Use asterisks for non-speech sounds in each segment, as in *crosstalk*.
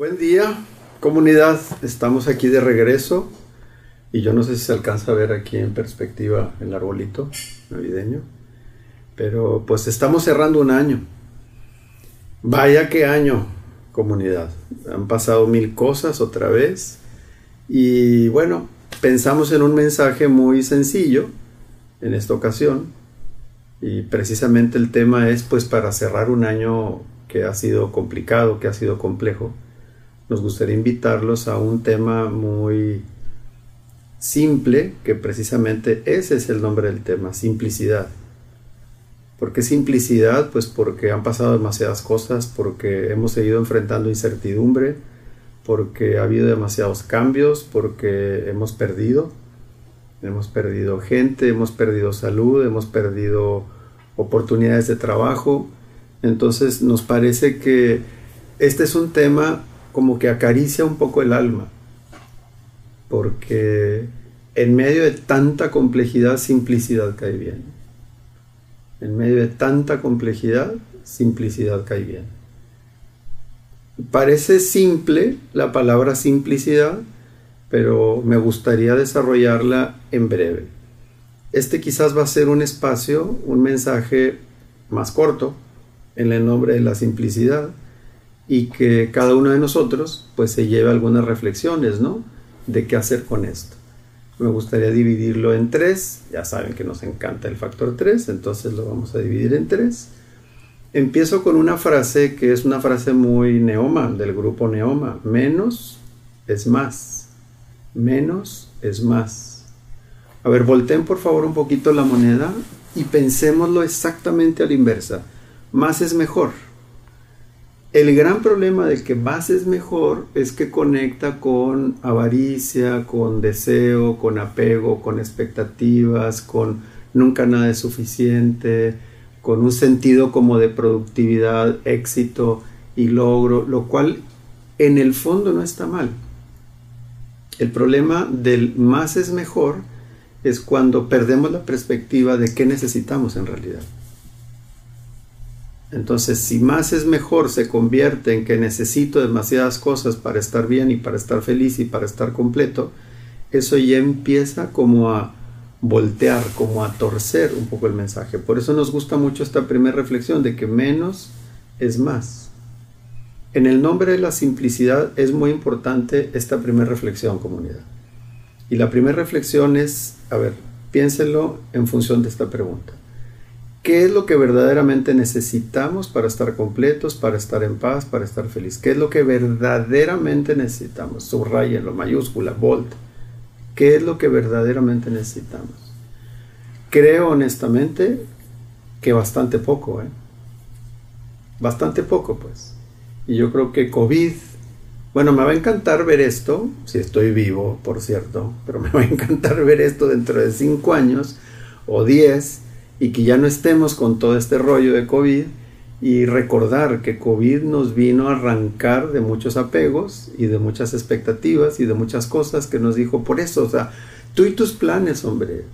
Buen día, comunidad. Estamos aquí de regreso y yo no sé si se alcanza a ver aquí en perspectiva el arbolito navideño, pero pues estamos cerrando un año. Vaya qué año, comunidad. Han pasado mil cosas otra vez y bueno, pensamos en un mensaje muy sencillo en esta ocasión y precisamente el tema es pues para cerrar un año que ha sido complicado, que ha sido complejo nos gustaría invitarlos a un tema muy simple, que precisamente ese es el nombre del tema, simplicidad. ¿Por qué simplicidad? Pues porque han pasado demasiadas cosas, porque hemos seguido enfrentando incertidumbre, porque ha habido demasiados cambios, porque hemos perdido, hemos perdido gente, hemos perdido salud, hemos perdido oportunidades de trabajo. Entonces nos parece que este es un tema como que acaricia un poco el alma, porque en medio de tanta complejidad, simplicidad cae bien. En medio de tanta complejidad, simplicidad cae bien. Parece simple la palabra simplicidad, pero me gustaría desarrollarla en breve. Este quizás va a ser un espacio, un mensaje más corto en el nombre de la simplicidad, y que cada uno de nosotros pues se lleve algunas reflexiones, ¿no? De qué hacer con esto. Me gustaría dividirlo en tres, ya saben que nos encanta el factor tres, entonces lo vamos a dividir en tres. Empiezo con una frase que es una frase muy neoma, del grupo neoma, menos es más, menos es más. A ver, volteen por favor un poquito la moneda y pensémoslo exactamente a la inversa. Más es mejor. El gran problema del que más es mejor es que conecta con avaricia, con deseo, con apego, con expectativas, con nunca nada es suficiente, con un sentido como de productividad, éxito y logro, lo cual en el fondo no está mal. El problema del más es mejor es cuando perdemos la perspectiva de qué necesitamos en realidad. Entonces, si más es mejor se convierte en que necesito demasiadas cosas para estar bien y para estar feliz y para estar completo, eso ya empieza como a voltear, como a torcer un poco el mensaje. Por eso nos gusta mucho esta primera reflexión de que menos es más. En el nombre de la simplicidad es muy importante esta primera reflexión, comunidad. Y la primera reflexión es, a ver, piénsenlo en función de esta pregunta. ¿Qué es lo que verdaderamente necesitamos para estar completos, para estar en paz, para estar feliz? ¿Qué es lo que verdaderamente necesitamos? Subrayenlo, mayúscula, bold. ¿Qué es lo que verdaderamente necesitamos? Creo honestamente que bastante poco, ¿eh? Bastante poco, pues. Y yo creo que COVID, bueno, me va a encantar ver esto, si estoy vivo, por cierto, pero me va a encantar ver esto dentro de cinco años o diez y que ya no estemos con todo este rollo de COVID y recordar que COVID nos vino a arrancar de muchos apegos y de muchas expectativas y de muchas cosas que nos dijo por eso, o sea, tú y tus planes, hombre,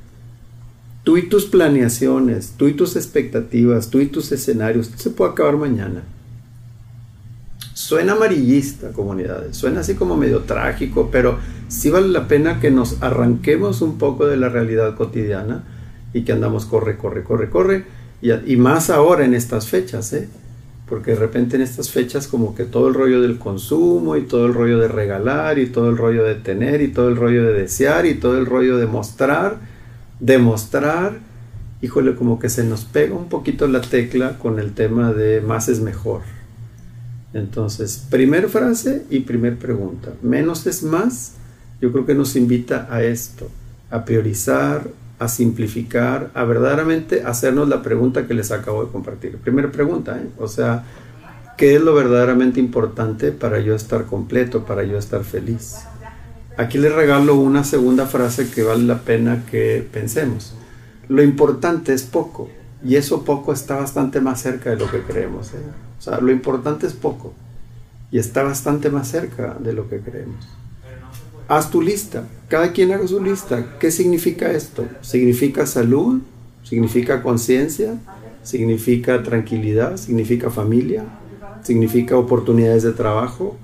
tú y tus planeaciones, tú y tus expectativas, tú y tus escenarios, se puede acabar mañana. Suena amarillista, comunidades, suena así como medio trágico, pero sí vale la pena que nos arranquemos un poco de la realidad cotidiana y que andamos corre, corre, corre, corre, y, más ahora en estas fechas, ¿eh? porque de repente en estas fechas como que todo el rollo del consumo y todo el rollo de regalar y todo el rollo de tener y todo el rollo de desear y todo el rollo de mostrar, demostrar, híjole, como que se nos pega un poquito la tecla con el tema de más es mejor. Entonces, primer frase y primer pregunta. Menos es más, yo creo que nos invita a esto, a priorizar, a simplificar, a verdaderamente hacernos la pregunta que les acabo de compartir. Primera pregunta, ¿eh? o sea, ¿qué es lo verdaderamente importante para yo estar completo, para yo estar feliz? Aquí les regalo una segunda frase que vale la pena que pensemos. Lo importante es poco, y eso poco está bastante más cerca de lo que creemos. ¿eh? O sea, lo importante es poco, y está bastante más cerca de lo que creemos haz tu lista. Cada quien haga su lista. ¿Qué significa esto? ¿Significa salud? ¿Significa conciencia? ¿Significa tranquilidad? ¿Significa familia? ¿Significa oportunidades de trabajo?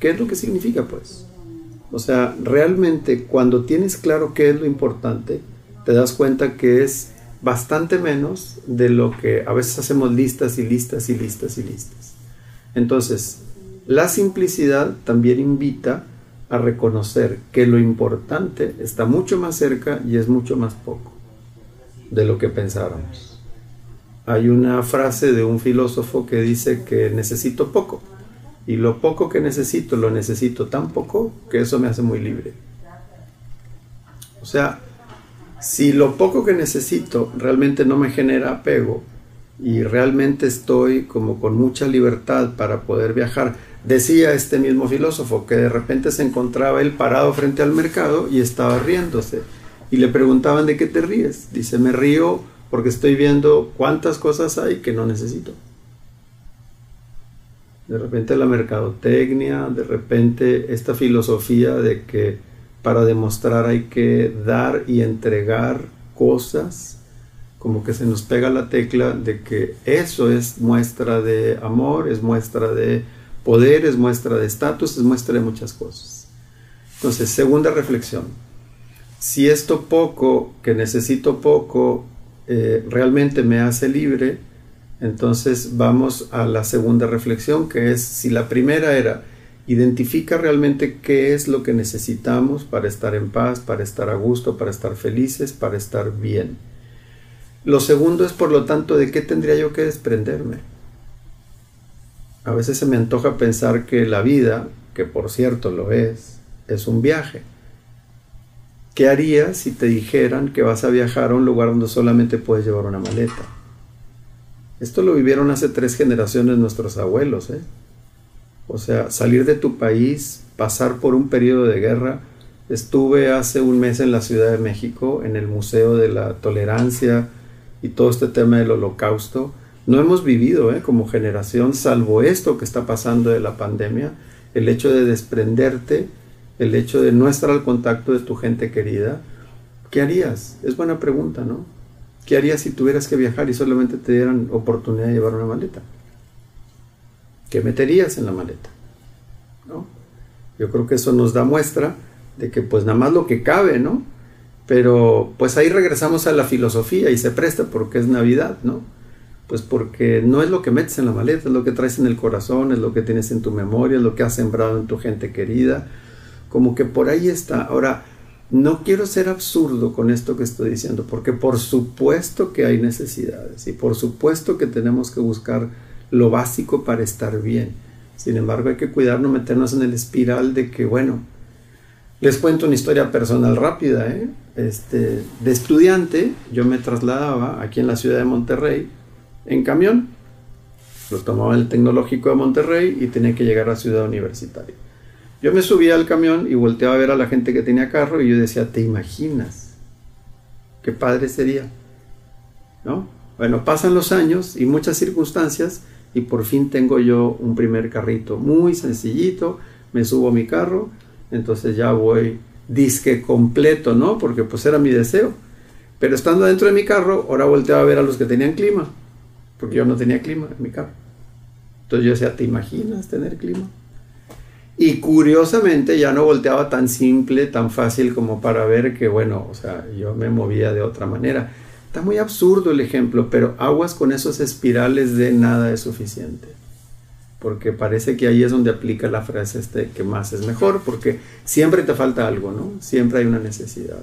¿Qué es lo que significa pues? O sea, realmente cuando tienes claro qué es lo importante, te das cuenta que es bastante menos de lo que a veces hacemos listas y listas y listas y listas. Entonces, la simplicidad también invita a reconocer que lo importante está mucho más cerca y es mucho más poco de lo que pensáramos. Hay una frase de un filósofo que dice que necesito poco y lo poco que necesito lo necesito tan poco que eso me hace muy libre. O sea, si lo poco que necesito realmente no me genera apego y realmente estoy como con mucha libertad para poder viajar, decía este mismo filósofo que de repente se encontraba él parado frente al mercado y estaba riéndose y le preguntaban de qué te ríes. Dice, me río porque estoy viendo cuántas cosas hay que no necesito. De repente la mercadotecnia, de repente esta filosofía de que para demostrar hay que dar y entregar cosas, como que se nos pega la tecla de que eso es muestra de amor, es muestra de poder, es muestra de estatus, es muestra de muchas cosas. Entonces, segunda reflexión. Si esto poco, que necesito poco, eh, realmente me hace libre, entonces vamos a la segunda reflexión, que es si la primera era identifica realmente qué es lo que necesitamos para estar en paz, para estar a gusto, para estar felices, para estar bien. Lo segundo es, por lo tanto, de qué tendría yo que desprenderme. A veces se me antoja pensar que la vida, que por cierto lo es, es un viaje. ¿Qué harías si te dijeran que vas a viajar a un lugar donde solamente puedes llevar una maleta? Esto lo vivieron hace tres generaciones nuestros abuelos, ¿eh? O sea, salir de tu país, pasar por un periodo de guerra. Estuve hace un mes en la Ciudad de México, en el Museo de la Tolerancia y todo este tema del holocausto. No hemos vivido ¿eh? como generación, salvo esto que está pasando de la pandemia, el hecho de desprenderte, el hecho de no estar al contacto de tu gente querida. ¿Qué harías? Es buena pregunta, ¿no? ¿Qué harías si tuvieras que viajar y solamente te dieran oportunidad de llevar una maleta? ¿Qué meterías en la maleta? ¿No? Yo creo que eso nos da muestra de que pues nada más lo que cabe, ¿no? Pero pues ahí regresamos a la filosofía y se presta porque es Navidad, ¿no? Pues porque no es lo que metes en la maleta, es lo que traes en el corazón, es lo que tienes en tu memoria, es lo que has sembrado en tu gente querida. Como que por ahí está. Ahora, no quiero ser absurdo con esto que estoy diciendo, porque por supuesto que hay necesidades y por supuesto que tenemos que buscar lo básico para estar bien. Sin embargo, hay que cuidar no meternos en el espiral de que, bueno, les cuento una historia personal rápida. ¿eh? Este, de estudiante, yo me trasladaba aquí en la ciudad de Monterrey en camión. Lo tomaba el tecnológico de Monterrey y tenía que llegar a ciudad universitaria. Yo me subía al camión y volteaba a ver a la gente que tenía carro y yo decía, ¿te imaginas? Qué padre sería. ¿No? Bueno, pasan los años y muchas circunstancias y por fin tengo yo un primer carrito muy sencillito, me subo a mi carro, entonces ya voy disque completo, ¿no? Porque pues era mi deseo. Pero estando dentro de mi carro, ahora volteaba a ver a los que tenían clima, porque yo no tenía clima en mi carro. Entonces yo decía, ¿te imaginas tener clima? Y curiosamente ya no volteaba tan simple, tan fácil como para ver que, bueno, o sea, yo me movía de otra manera. Está muy absurdo el ejemplo, pero aguas con esos espirales de nada es suficiente. Porque parece que ahí es donde aplica la frase este que más es mejor, porque siempre te falta algo, ¿no? Siempre hay una necesidad.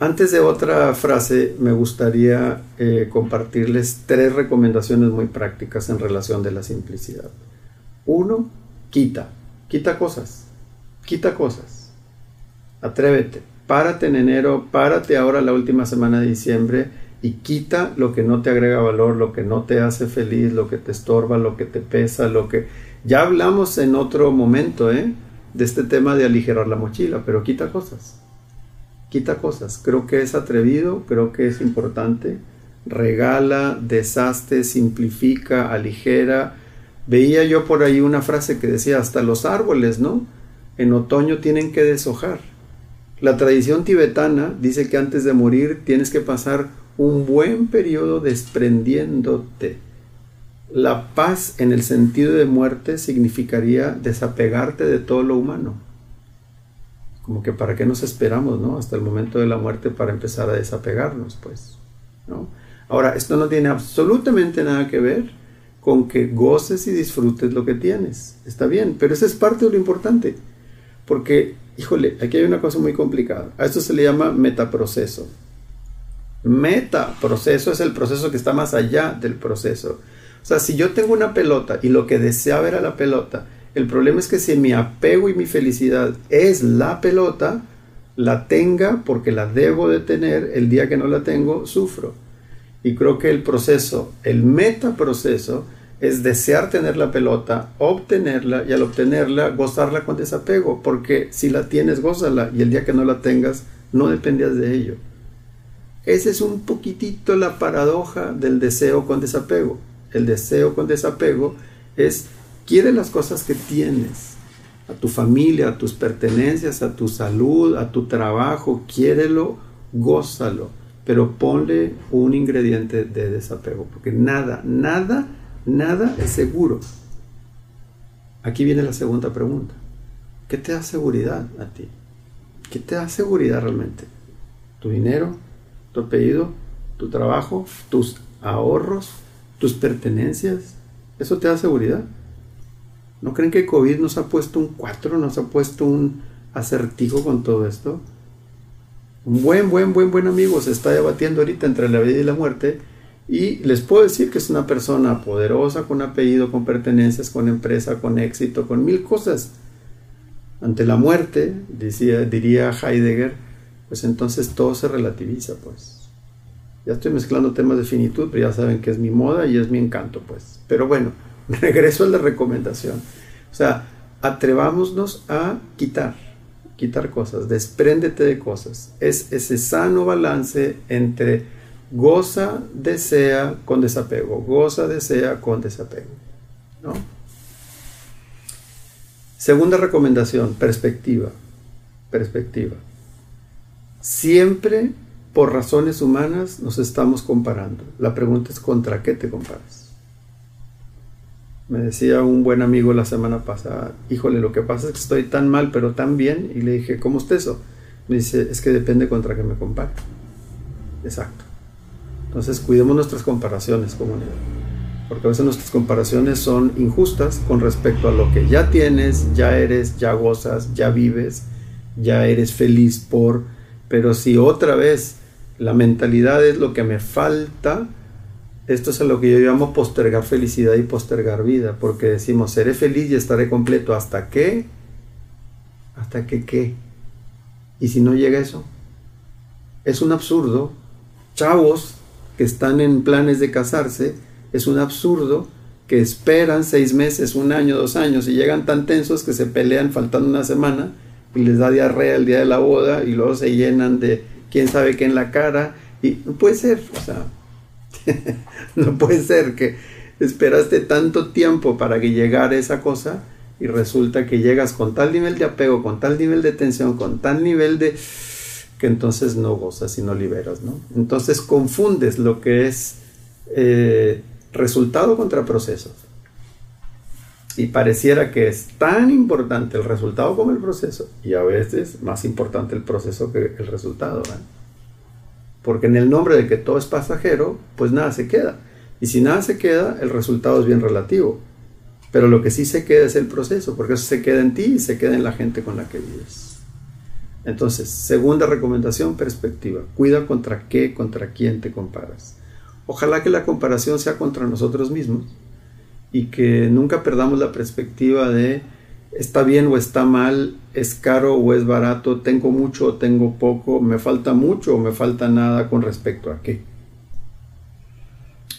Antes de otra frase, me gustaría eh, compartirles tres recomendaciones muy prácticas en relación de la simplicidad. Uno, quita, quita cosas, quita cosas. Atrévete, párate en enero, párate ahora la última semana de diciembre y quita lo que no te agrega valor, lo que no te hace feliz, lo que te estorba, lo que te pesa, lo que... Ya hablamos en otro momento, ¿eh? De este tema de aligerar la mochila, pero quita cosas. Quita cosas. Creo que es atrevido, creo que es importante. Regala, deshazte, simplifica, aligera. Veía yo por ahí una frase que decía, hasta los árboles, ¿no? En otoño tienen que deshojar la tradición tibetana dice que antes de morir tienes que pasar un buen periodo desprendiéndote. La paz en el sentido de muerte significaría desapegarte de todo lo humano. Como que para qué nos esperamos, ¿no? Hasta el momento de la muerte para empezar a desapegarnos, pues, ¿no? Ahora, esto no tiene absolutamente nada que ver con que goces y disfrutes lo que tienes. Está bien, pero eso es parte de lo importante. Porque, híjole, aquí hay una cosa muy complicada. A esto se le llama metaproceso. Metaproceso es el proceso que está más allá del proceso. O sea, si yo tengo una pelota y lo que deseaba era la pelota, el problema es que si mi apego y mi felicidad es la pelota, la tenga porque la debo de tener, el día que no la tengo, sufro. Y creo que el proceso, el metaproceso, es desear tener la pelota, obtenerla y al obtenerla gozarla con desapego, porque si la tienes, gózala y el día que no la tengas, no dependías de ello. Esa es un poquitito la paradoja del deseo con desapego. El deseo con desapego es, quiere las cosas que tienes, a tu familia, a tus pertenencias, a tu salud, a tu trabajo, quiérelo, gózalo pero ponle un ingrediente de desapego, porque nada, nada, nada es seguro. Aquí viene la segunda pregunta. ¿Qué te da seguridad a ti? ¿Qué te da seguridad realmente? ¿Tu dinero? ¿Tu apellido? ¿Tu trabajo? ¿Tus ahorros? ¿Tus pertenencias? ¿Eso te da seguridad? ¿No creen que COVID nos ha puesto un cuatro, nos ha puesto un acertijo con todo esto? un buen, buen, buen, buen amigo se está debatiendo ahorita entre la vida y la muerte. Y les puedo decir que es una persona poderosa, con apellido, con pertenencias, con empresa, con éxito, con mil cosas. Ante la muerte, diría Heidegger, pues entonces todo se relativiza, pues. Ya estoy mezclando temas de finitud, pero ya saben que es mi moda y es mi encanto, pues. Pero bueno, *laughs* regreso a la recomendación. O sea, atrevámonos a quitar quitar cosas, despréndete de cosas. Es ese sano balance entre goza, desea con desapego, goza, desea con desapego. ¿no? Segunda recomendación, perspectiva. Perspectiva. Siempre por razones humanas nos estamos comparando. La pregunta es contra qué te comparas. Me decía un buen amigo la semana pasada, híjole, lo que pasa es que estoy tan mal, pero tan bien. Y le dije, ¿cómo está eso? Me dice, es que depende contra qué me compare. Exacto. Entonces, cuidemos nuestras comparaciones, comunidad. Porque a veces nuestras comparaciones son injustas con respecto a lo que ya tienes, ya eres, ya gozas, ya vives, ya eres feliz por. Pero si otra vez la mentalidad es lo que me falta, esto es a lo que yo llamo postergar felicidad y postergar vida, porque decimos, seré feliz y estaré completo. ¿Hasta qué? ¿Hasta qué qué? ¿Y si no llega eso? Es un absurdo. Chavos que están en planes de casarse, es un absurdo que esperan seis meses, un año, dos años y llegan tan tensos que se pelean faltando una semana y les da diarrea el día de la boda y luego se llenan de quién sabe qué en la cara y no puede ser, o sea, *laughs* no puede ser que esperaste tanto tiempo para que llegara esa cosa y resulta que llegas con tal nivel de apego, con tal nivel de tensión, con tal nivel de que entonces no gozas y no liberas, ¿no? Entonces confundes lo que es eh, resultado contra proceso. Y pareciera que es tan importante el resultado como el proceso. Y a veces más importante el proceso que el resultado. ¿verdad? Porque en el nombre de que todo es pasajero, pues nada se queda. Y si nada se queda, el resultado es bien relativo. Pero lo que sí se queda es el proceso, porque eso se queda en ti y se queda en la gente con la que vives. Entonces, segunda recomendación, perspectiva. Cuida contra qué, contra quién te comparas. Ojalá que la comparación sea contra nosotros mismos y que nunca perdamos la perspectiva de está bien o está mal, es caro o es barato, tengo mucho o tengo poco, me falta mucho o me falta nada con respecto a qué.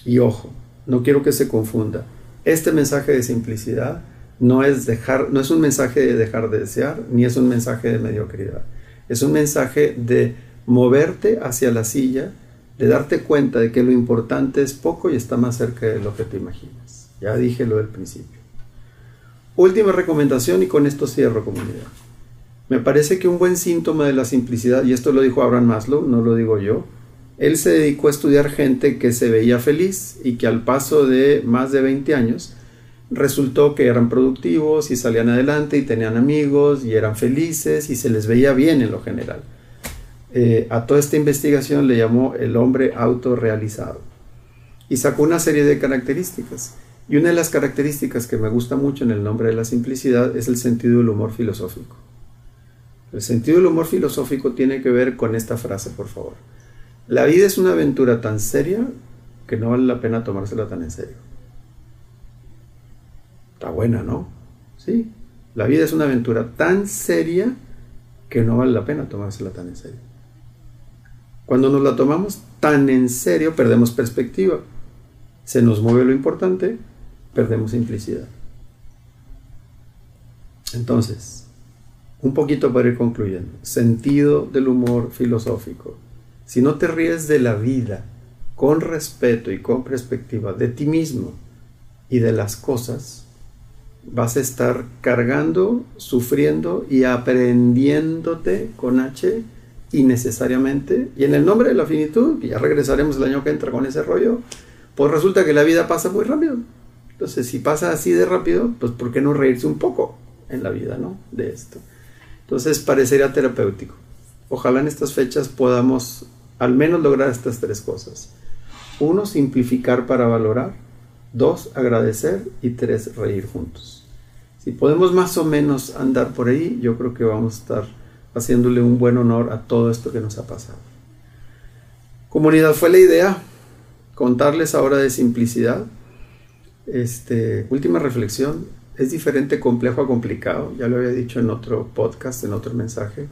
Y ojo, no quiero que se confunda. Este mensaje de simplicidad no es dejar, no es un mensaje de dejar de desear, ni es un mensaje de mediocridad. Es un mensaje de moverte hacia la silla, de darte cuenta de que lo importante es poco y está más cerca de lo que te imaginas. Ya dije lo del principio. Última recomendación y con esto cierro comunidad. Me parece que un buen síntoma de la simplicidad, y esto lo dijo Abraham Maslow, no lo digo yo, él se dedicó a estudiar gente que se veía feliz y que al paso de más de 20 años resultó que eran productivos y salían adelante y tenían amigos y eran felices y se les veía bien en lo general. Eh, a toda esta investigación le llamó el hombre autorrealizado y sacó una serie de características. Y una de las características que me gusta mucho en el nombre de la simplicidad es el sentido del humor filosófico. El sentido del humor filosófico tiene que ver con esta frase, por favor. La vida es una aventura tan seria que no vale la pena tomársela tan en serio. Está buena, ¿no? Sí. La vida es una aventura tan seria que no vale la pena tomársela tan en serio. Cuando nos la tomamos tan en serio, perdemos perspectiva. Se nos mueve lo importante, perdemos simplicidad. Entonces, un poquito para ir concluyendo. Sentido del humor filosófico. Si no te ríes de la vida con respeto y con perspectiva de ti mismo y de las cosas, vas a estar cargando, sufriendo y aprendiéndote con H innecesariamente. Y en el nombre de la finitud, que ya regresaremos el año que entra con ese rollo, pues resulta que la vida pasa muy rápido. Entonces, si pasa así de rápido, pues ¿por qué no reírse un poco en la vida, ¿no? De esto. Entonces, parecería terapéutico. Ojalá en estas fechas podamos al menos lograr estas tres cosas. Uno, simplificar para valorar. Dos, agradecer. Y tres, reír juntos. Si podemos más o menos andar por ahí, yo creo que vamos a estar haciéndole un buen honor a todo esto que nos ha pasado. Comunidad, fue la idea contarles ahora de simplicidad. Este, última reflexión, es diferente complejo a complicado, ya lo había dicho en otro podcast, en otro mensaje,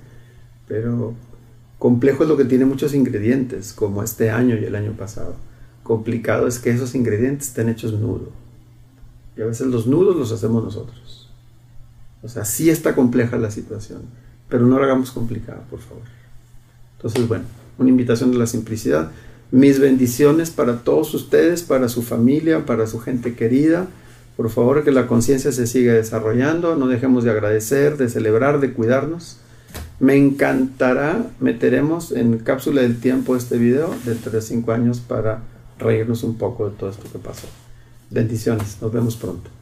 pero Complejo es lo que tiene muchos ingredientes, como este año y el año pasado. Complicado es que esos ingredientes estén hechos nudo. Y a veces los nudos los hacemos nosotros. O sea, sí está compleja la situación, pero no la hagamos complicada, por favor. Entonces, bueno, una invitación de la simplicidad. Mis bendiciones para todos ustedes, para su familia, para su gente querida. Por favor, que la conciencia se siga desarrollando, no dejemos de agradecer, de celebrar, de cuidarnos me encantará, meteremos en cápsula del tiempo este video dentro de 5 años para reírnos un poco de todo esto que pasó. Bendiciones, nos vemos pronto.